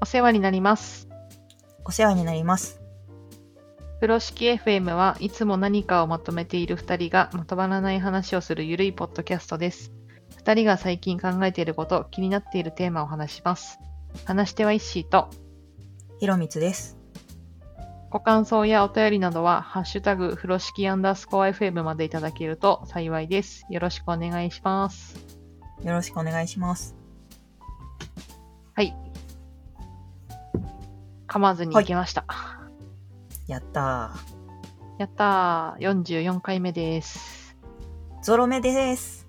お世話になります。お世話になります。風呂敷 FM はいつも何かをまとめている2人がまとまらない話をするゆるいポッドキャストです。2人が最近考えていること、気になっているテーマを話します。話し手はイッシーと、ひろみつです。ご感想やお便りなどは、ハッシュタグ、風呂敷アンダースコア FM までいただけると幸いです。よろしくお願いします。よろしくお願いします。はい。噛まずに行きました。やったやったー。44回目です。ー。ゾロ目です。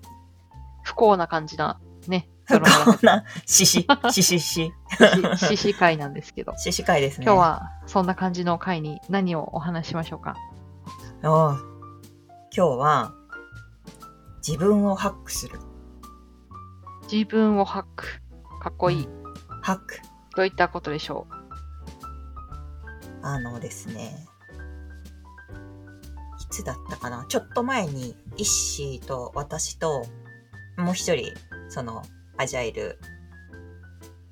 不幸な感じな、ね。不ゾロ目幸な、しし、ししし。だし獅子会なんですけど。しし会ですね。今日はそんな感じの回に何をお話ししましょうか？おう今日は、自分をハックする。自分をハック。かっこいい。ハック。どういったことでしょあのですね。いつだったかな？ちょっと前に、イッシーと私と、もう一人、その、アジャイル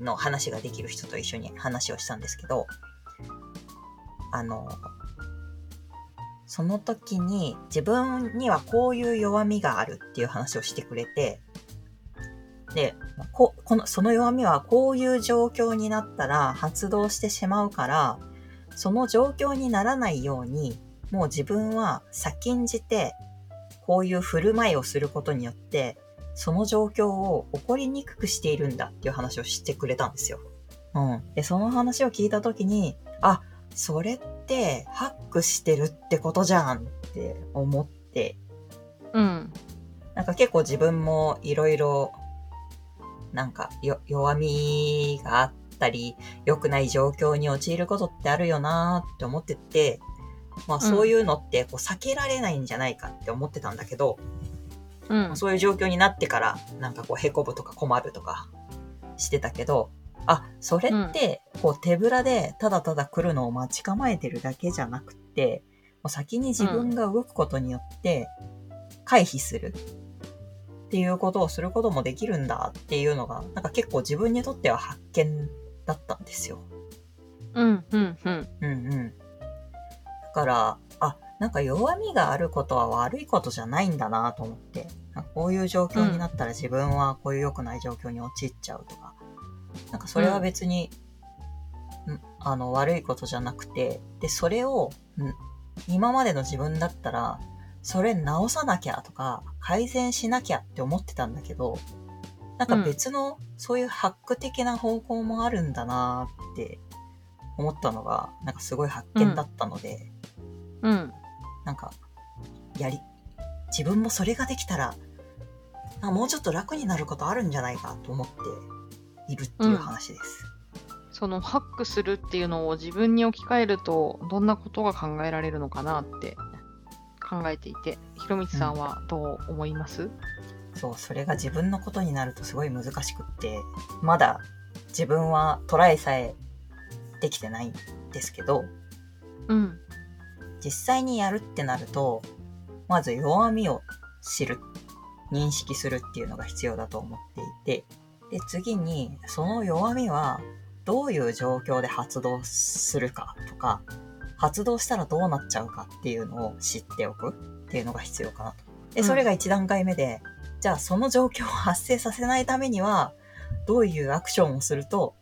の話ができる人と一緒に話をしたんですけど、あの、その時に自分にはこういう弱みがあるっていう話をしてくれて、で、ここのその弱みはこういう状況になったら発動してしまうから、その状況にならないように、もう自分は先んじて、こういう振る舞いをすることによって、その状況を起こりにくくしているんだっていう話をしてくれたんですよ。うん。で、その話を聞いたときに、あ、それってハックしてるってことじゃんって思って、う。うん。なんか結構自分もいろいろ、なんかよ弱みがあったり、良くない状況に陥ることってあるよなーって思ってて、まあそういうのってこう避けられないんじゃないかって思ってたんだけど、うん。そういう状況になってから、なんかこう、へこむとか困るとかしてたけど、あ、それって、こう、手ぶらでただただ来るのを待ち構えてるだけじゃなくて、もう先に自分が動くことによって、回避するっていうことをすることもできるんだっていうのが、なんか結構自分にとっては発見だったんですよ。うん。うん。うん。うんうん。だから、あ、なんか弱みがあることは悪いことじゃないんだなと思って、こういう状況になったら自分はこういう良くない状況に陥っちゃうとか、なんかそれは別に、んあの、悪いことじゃなくて、で、それを、ん今までの自分だったら、それ直さなきゃとか、改善しなきゃって思ってたんだけど、なんか別の、そういうハック的な方向もあるんだなって思ったのが、なんかすごい発見だったので、うん。なんか、やり、自分もそれができたら、なもうちょっと楽になることあるんじゃないかと思っているっていう話です。そのハックするっていうのを自分に置き換えると、どんなことが考えられるのかなって考えていて、ひろみつさんはどう思います？そう、それが自分のことになるとすごい難しくって、まだ自分はトライさえできてないんですけど、うん。実際にやるってなると、まず弱みを知る、認識するっていうのが必要だと思っていて、で、次に、その弱みはどういう状況で発動するかとか、発動したらどうなっちゃうかっていうのを知っておくっていうのが必要かなと。で、それが一段階目で、じゃあその状況を発生させないためには、どういうアクションをすると、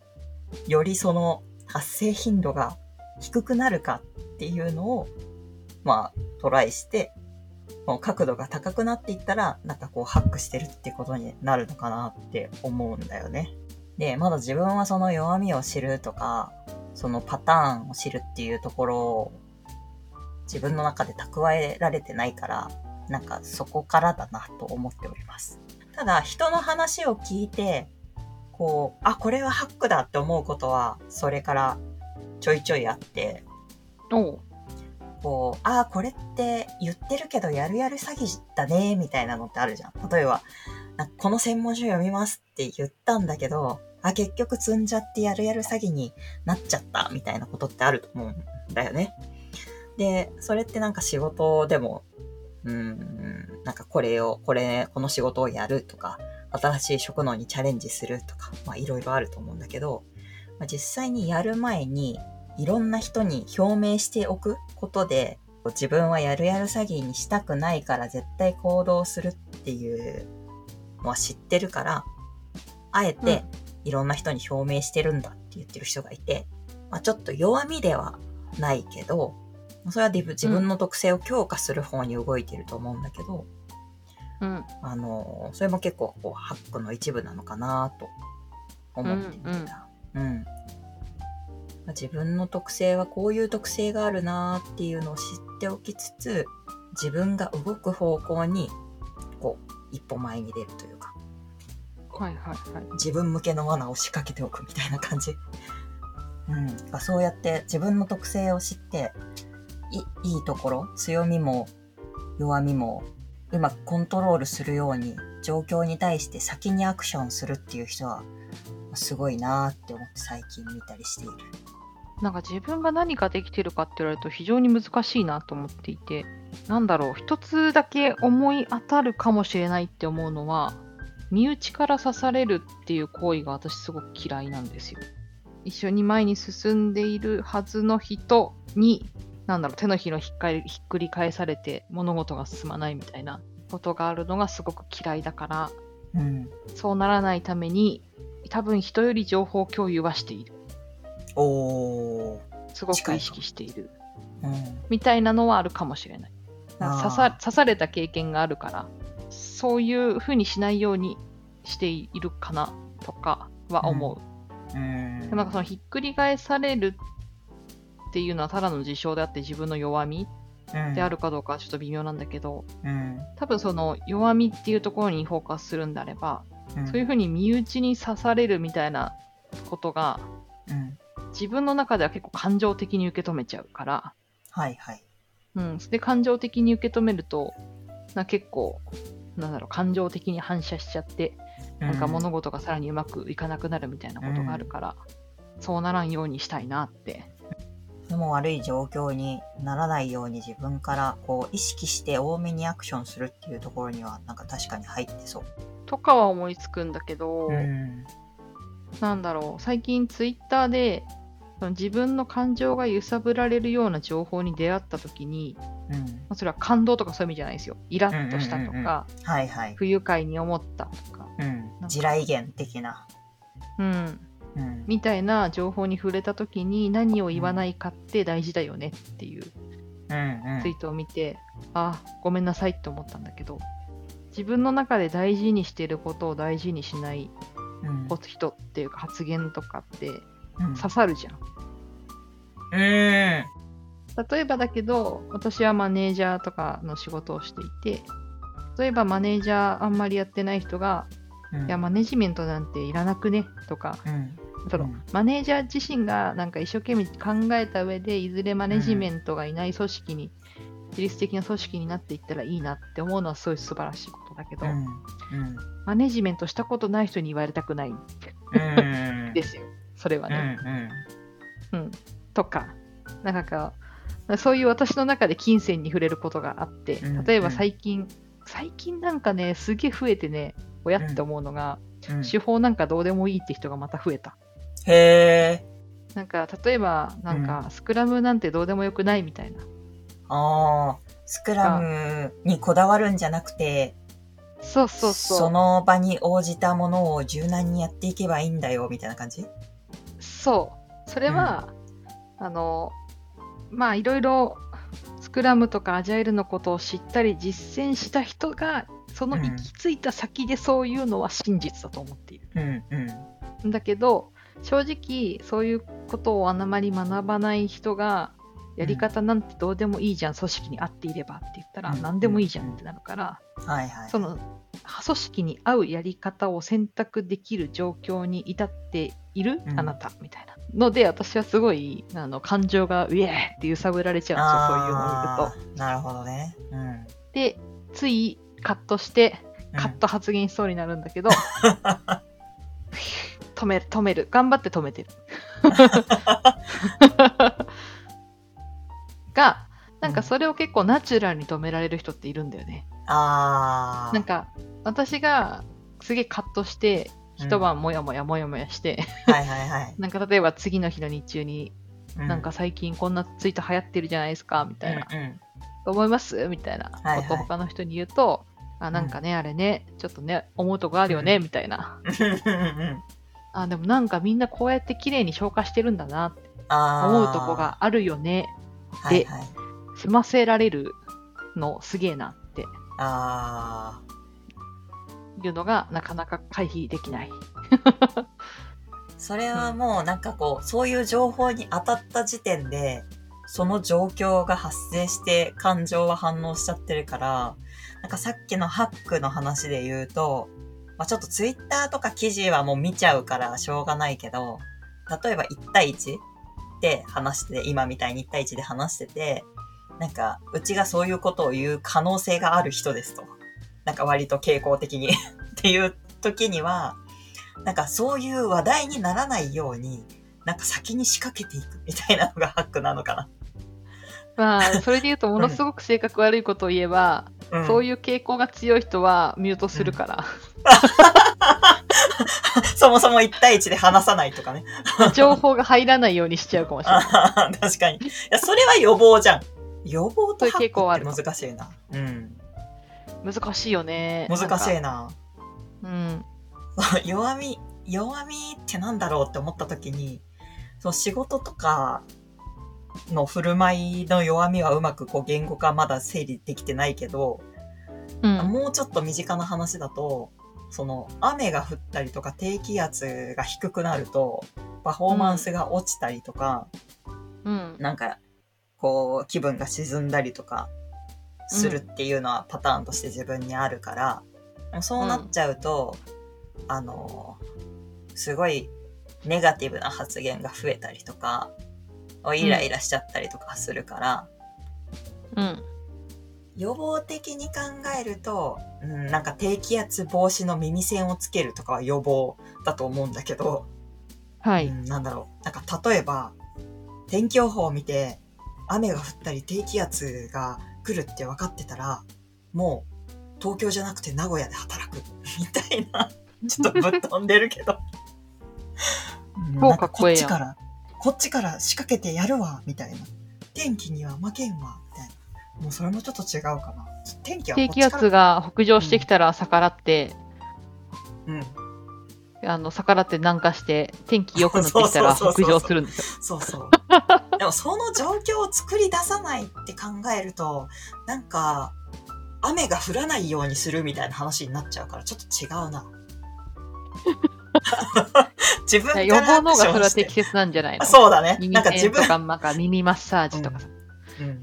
よりその発生頻度が低くなるかっていうのを、まあ、トライして、もう角度が高くなっていったら、なんかこう、ハックしてるってことになるのかなって思うんだよね。で、まだ自分はその弱みを知るとか、そのパターンを知るっていうところを、自分の中で蓄えられてないから、なんかそこからだなと思っております。ただ、人の話を聞いて、こう、あ、これはハックだって思うことは、それからちょいちょいあって、おう。こう、ああ、これって言ってるけどやるやる詐欺だね、みたいなのってあるじゃん。例えば、なんかこの専門書読みますって言ったんだけど、あ、結局積んじゃってやるやる詐欺になっちゃった、みたいなことってあると思うんだよね。で、それってなんか仕事でも、うーん、なんかこれを、これ、この仕事をやるとか、新しい職能にチャレンジするとか、まあいろいろあると思うんだけど、まあ実際にやる前にいろんな人に表明しておくことで自分はやるやる詐欺にしたくないから絶対行動するっていうのは知ってるからあえていろんな人に表明してるんだって言ってる人がいて、まあ、ちょっと弱みではないけどそれは自分の特性を強化する方に動いてると思うんだけど、うん。あの、それも結構こうハックの一部なのかなと思って見てた。うん、まあ自分の特性はこういう特性があるなっていうのを知っておきつつ、自分が動く方向に、こう、一歩前に出るというか、はいはいはい。自分向けの罠を仕掛けておくみたいな感じ。うん。まあそうやって自分の特性を知って、いいいところ、強みも弱みもうまくコントロールするように状況に対して先にアクションするっていう人はすごいなって思って最近見たりしている。なんか自分が何ができてるかって言われると非常に難しいなと思っていて、なんだろう、一つだけ思い当たるかもしれないって思うのは、身内から刺されるっていう行為が私すごく嫌いなんですよ。一緒に前に進んでいるはずの人に、なんだろう、手のひらをひっかりひっくり返されて物事が進まないみたいなことがあるのがすごく嫌いだから、うん。そうならないために、多分人より情報共有はしている。おー。すごく意識している。うん。みたいなのはあるかもしれない。刺さ刺された経験があるから、そういうふうにしないようにしているかなとかは思う。うんでもなんかそのひっくり返されるっていうのはただの事象であって自分の弱みであるかどうかはちょっと微妙なんだけど、うん。多分その弱みっていうところにフォーカスするんであれば、うん。そういうふうに身内に刺されるみたいなことがうん。自分の中では結構感情的に受け止めちゃうから、はいはい。うん、で感情的に受け止めるとな結構なんだろう感情的に反射しちゃってなんか物事がさらにうまくいかなくなるみたいなことがあるから、そうならんようにしたいなってでも悪い状況にならないように自分からこう意識して多めにアクションするっていうところにはなんか確かに入ってそう。とかは思いつくんだけど、ん。なんだろう最近ツイッターで自分の感情が揺さぶられるような情報に出会った時に、うん。まあ、それは感動とかそういう意味じゃないですよイラッとしたとか。不愉快に思ったとか、うん。地雷原的な。うん、うん。みたいな情報に触れた時に何を言わないかって大事だよねっていううんツイートを見て、あごめんなさいって思ったんだけど自分の中で大事にしてることを大事にしないうん。人っていうか発言とかってうん。刺さるじゃん。うん。例えばだけど私はマネージャーとかの仕事をしていて例えばマネージャーあんまりやってない人がうん。いやマネジメントなんていらなくね？とか。うん。その、うん。マネージャー自身がなんか一生懸命考えた上でいずれマネジメントがいない組織に、自律的な組織になっていったらいいなって思うのはすごい素晴らしいことだけど、うん。うん。マネジメントしたことない人に言われたくない。んうん。ですよ。それはうん。ね、うん。とか。なんかそういう私の中で金銭に触れることがあってうん。例えば最近、最近なんかねすげえ増えてね親って思うのが、うん。手法なんかどうでもいいって人がまた増えた。へえ。なんか例えばなんかスクラムなんてどうでもよくないみたいな。ああ。スクラムにこだわるんじゃなくて、そうそうそう。その場に応じたものを柔軟にやっていけばいいんだよ、みたいな感じ？そう。それは、あのまあいろいろスクラムとかアジャイルのことを知ったり実践した人がその行き着いた先でそういうのは真実だと思っている、うんうん。だけど正直そういうことをあんまり学ばない人がやり方なんてどうでもいいじゃん、組織に合っていればって言ったらうん何でもいいじゃんってなるから、はいはい。その組織に合うやり方を選択できる状況に至っている、うんあなたみたいなので私はすごいあの感情がウェーって揺さぶられちゃうんですよそういうのを見ると。なるほどね。うん。でついカットしてうんカット発言しそうになるんだけど、止める止める頑張って止めてる。がなんかそれを結構ナチュラルに止められる人っているんだよね。ああ。なんか私がすげえカットして一晩もやもやもやもやして、はいはいはい。なんか例えば次の日の日中に、うなんか、最近こんなツイート流行ってるじゃないですか、みたいな。うんうん思います？みたいなことを他の人に言うと、あ、なんかね、あれね、ちょっとね、思うとこあるよね、うんみたいな。うんうんあ、でもなんかみんなこうやって綺麗に消化してるんだなって思うとこがあるよね。はいはい。済ませられるのすげえなってあいうのがなかなか回避できない。ーそれはもうなんかこう、そういう情報に当たった時点で、その状況が発生して感情は反応しちゃってるから、なんかさっきのハックの話で言うと、まあ、ちょっとツイッターとか記事はもう見ちゃうからしょうがないけど、例えば1対1で話してて、今みたいに1対1で話してて、なんか、うちがそういうことを言う可能性がある人ですと。なんか割と傾向的に っていう時には、なんかそういう話題にならないように、なんか先に仕掛けていくみたいなのがハックなのかな。まあ、それで言うと、ものすごく性格悪いことを言えば、うん、そういう傾向が強い人はミュートするから、そもそも1対1で話さないとかね。情報が入らないようにしちゃうかもしれない。確かに。いや、それは予防じゃん。予防とハッ傾向はあるクって難しいな。うん。難しいよね。難しいなな。うん。弱み、弱みってなんだろうって思った時に、そう仕事とかの振る舞いの弱みはうまくこう言語化まだ整理できてないけど、うん。もうちょっと身近な話だと、その雨が降ったりとか低気圧が低くなると、パフォーマンスが落ちたりとか、うん。なんか、こう、気分が沈んだりとか、するっていうのはパターンとして自分にあるから、でもそうなっちゃうと、あの、すごいネガティブな発言が増えたりとか、イライラしちゃったりとかするから、うん。予防的に考えると、うん、なんか低気圧防止の耳栓をつけるとかは予防だと思うんだけど、はい。うん、なんだろう。なんか例えば、天気予報を見て、雨が降ったり低気圧が来るって分かってたら、もう東京じゃなくて名古屋で働く。みたいな。ちょっとぶっ飛んでるけど。うん超なんかこっちから、こっちから仕掛けてやるわ、みたいな。天気には負けんわ、みたいな。もうそれもちょっと違うかな。天気はこ低気圧が北上してきたら逆らって、うん。あの、逆らって南下して、天気良くなってきたら 北上するんですよ。そうそう。でもその状況を作り出さないって考えると、なんか、雨が降らないようにするみたいな話になっちゃうから、ちょっと違うな。自分から予防の方がそれは適切なんじゃないの？あそうだね。耳なんか自分、栓とか、なんか耳マッサージとかさ。うん。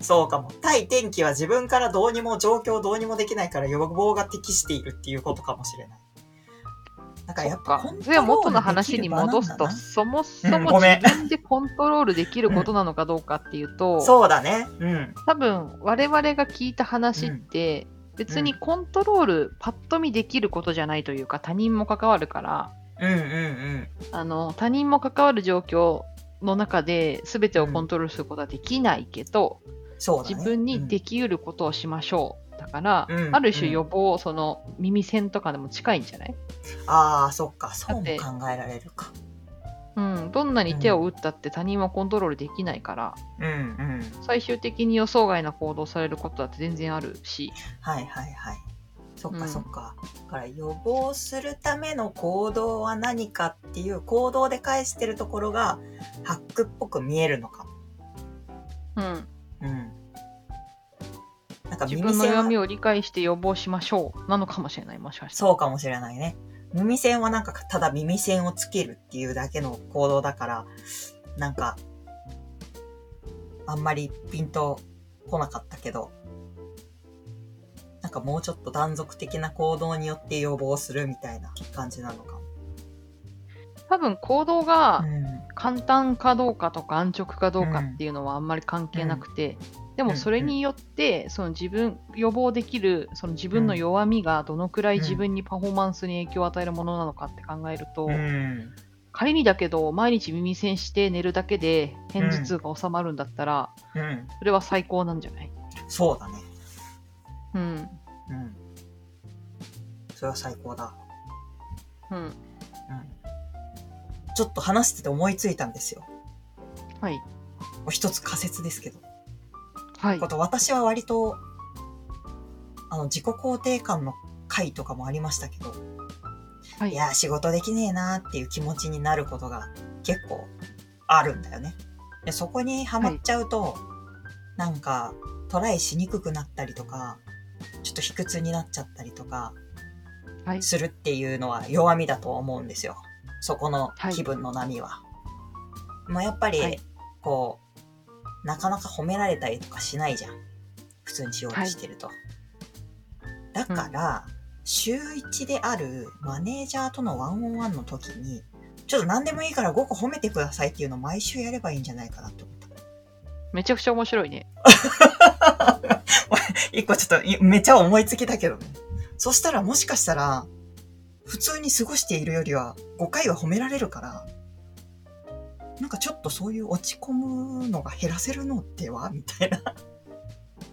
そうかも。対天気は自分からどうにも、状況どうにもできないから予防が適しているっていうことかもしれない。だからやっぱそれは元の話に戻すと、そもそも自分でコントロールできることなのかどうかっていうと、な そうだね。うん。多分我々が聞いた話って、別にコントロールパッと見できることじゃないというか他人も関わるからうんうんうん。あの他人も関わる状況の中で全てをコントロールすることはできないけど、そうだね。自分にできうることをしましょう。だから、うんある種予防、その耳栓とかでも近いんじゃない？ああ、そっか。そうも考えられるか。うん、どんなに手を打ったって他人はコントロールできないから、うんうん。最終的に予想外な行動されることだって全然あるし、はいはいはい。そっうんかそっか。だから予防するための行動は何かっていう行動で返してるところがハックっぽく見えるのかも。うん、うん。なんか自分の弱みを理解して予防しましょうなのかもしれない、もしかしたら。そうかもしれないね。耳栓はなんかただ耳栓をつけるっていうだけの行動だから、なんか、あんまりピンと来なかったけど、なんかもうちょっと断続的な行動によって予防するみたいな感じなのかも。多分行動がうん。簡単かどうかとか安直かどうかっていうのはあんまり関係なくて、でもそれによってその自分予防できるその自分の弱みがどのくらい自分にパフォーマンスに影響を与えるものなのかって考えると、うん。仮にだけど毎日耳栓して寝るだけで片頭痛が収まるんだったら、うん。それは最高なんじゃない？そうだね。うん。うん。それは最高だ。うん。うん。ちょっと話してて思いついたんですよ。はい。一つ仮説ですけど。はいこ。と私は割と、あの、自己肯定感の回とかもありましたけど、はいいやー、仕事できねえなーっていう気持ちになることが結構あるんだよね。でそこにハマっちゃうと、なんかトライしにくくなったりとか、ちょっと卑屈になっちゃったりとかはい。するっていうのは弱みだと思うんですよ。そこの気分の波は。まあやっぱり、はいこう、なかなか褒められたりとかしないじゃん。普通に仕事してると。だから、週1であるマネージャーとのワンオンワンの時に、ちょっと何でもいいから5個褒めてくださいっていうのを毎週やればいいんじゃないかなって思った。めちゃくちゃ面白いね。一個ちょっといめっちゃ思いつきだけどね。そしたらもしかしたら、普通に過ごしているよりは5回は褒められるから、なんかちょっとそういう落ち込むのが減らせるのでは？みたいな。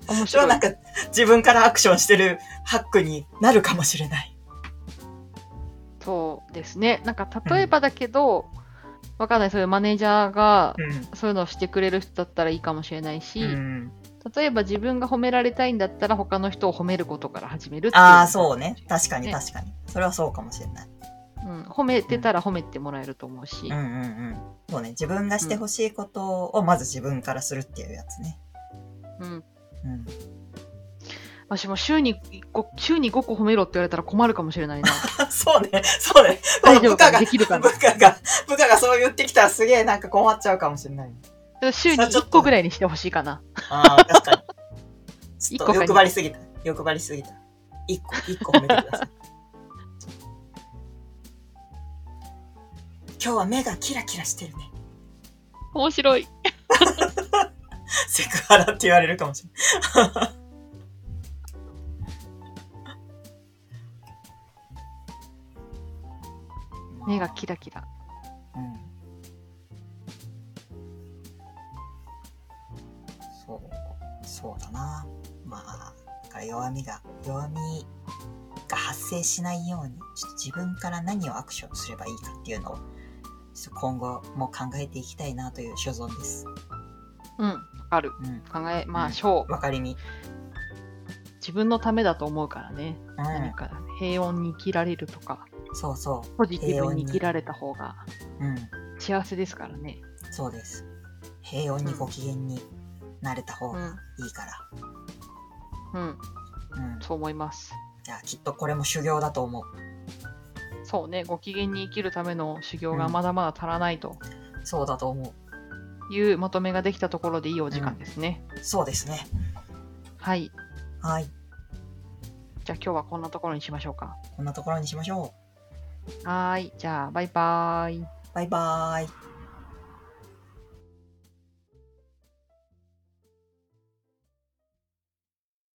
面白い。なんか自分からアクションしてるハックになるかもしれない。そうですね。なんか例えばだけど、わかんない。そういうマネージャーがうん。そういうのをしてくれる人だったらいいかもしれないし、うん、例えば自分が褒められたいんだったら他の人を褒めることから始めるっていう。ああ、そうね。確かにね確かに。それはそうかもしれない。うん。褒めてたら褒めてもらえると思うし。うんうんうん。そうね。自分がしてほしいことをまず自分からするっていうやつね。うん。うん。私も週に1個、週に5個褒めろって言われたら困るかもしれないな。そうね。そうね。大丈夫かな？部下ができるかな？部下が、部下がそう言ってきたらすげえなんか困っちゃうかもしれない。週に1個ぐらいにしてほしいかな。ああ、確かに。ちょっと一個か欲張りすぎた。欲張りすぎた。一個、一個褒めてください。今日は目がキラキラしてるね。面白い。セクハラって言われるかもしれない。目がキラキラ。うん。そう、そうだな。まあ、だから弱みが、弱みが発生しないように、ちょっと自分から何をアクションすればいいかっていうのを、今後も考えていきたいなという所存です。うん。ある。うん。考えましょう。わかりみ。自分のためだと思うからね。うん。何か平穏に生きられるとか、そうそポジティブに生きられた方がう。うん。幸せですからね。そうです。平穏にご機嫌になれた方がいいから。うん。うん。そう思います。じゃあきっとこれも修行だと思う。そうね。ご機嫌に生きるための修行がまだまだ足らないとそうだと思いうまとめができたところでいいお時間ですね。う。そうですね。はい。はい。じゃあ今日はこんなところにしましょうか。こんなところにしましょはーい。じゃあ、バイバーイ。う。バイバーイ。